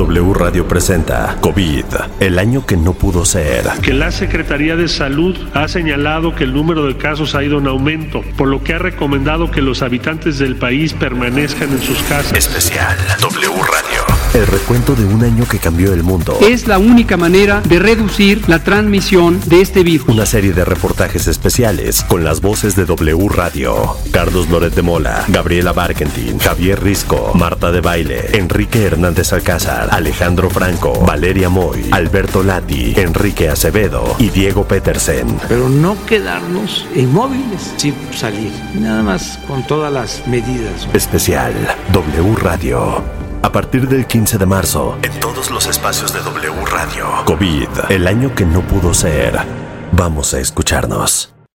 W Radio presenta COVID, el año que no pudo ser. Que la Secretaría de Salud ha señalado que el número de casos ha ido en aumento, por lo que ha recomendado que los habitantes del país permanezcan en sus casas. Especial W Radio. El recuento de un año que cambió el mundo. Es la única manera de reducir la transmisión de este virus. Una serie de reportajes especiales con las voces de W Radio. Carlos Loret de Mola, Gabriela Barkentin, Javier Risco, Marta de Baile, Enrique Hernández Alcázar, Alejandro Franco, Valeria Moy, Alberto Lati, Enrique Acevedo y Diego Petersen. Pero no quedarnos inmóviles sin salir. Nada más con todas las medidas. Especial W Radio. A partir del 15 de marzo, en todos los espacios de W Radio. COVID, el año que no pudo ser. Vamos a escucharnos.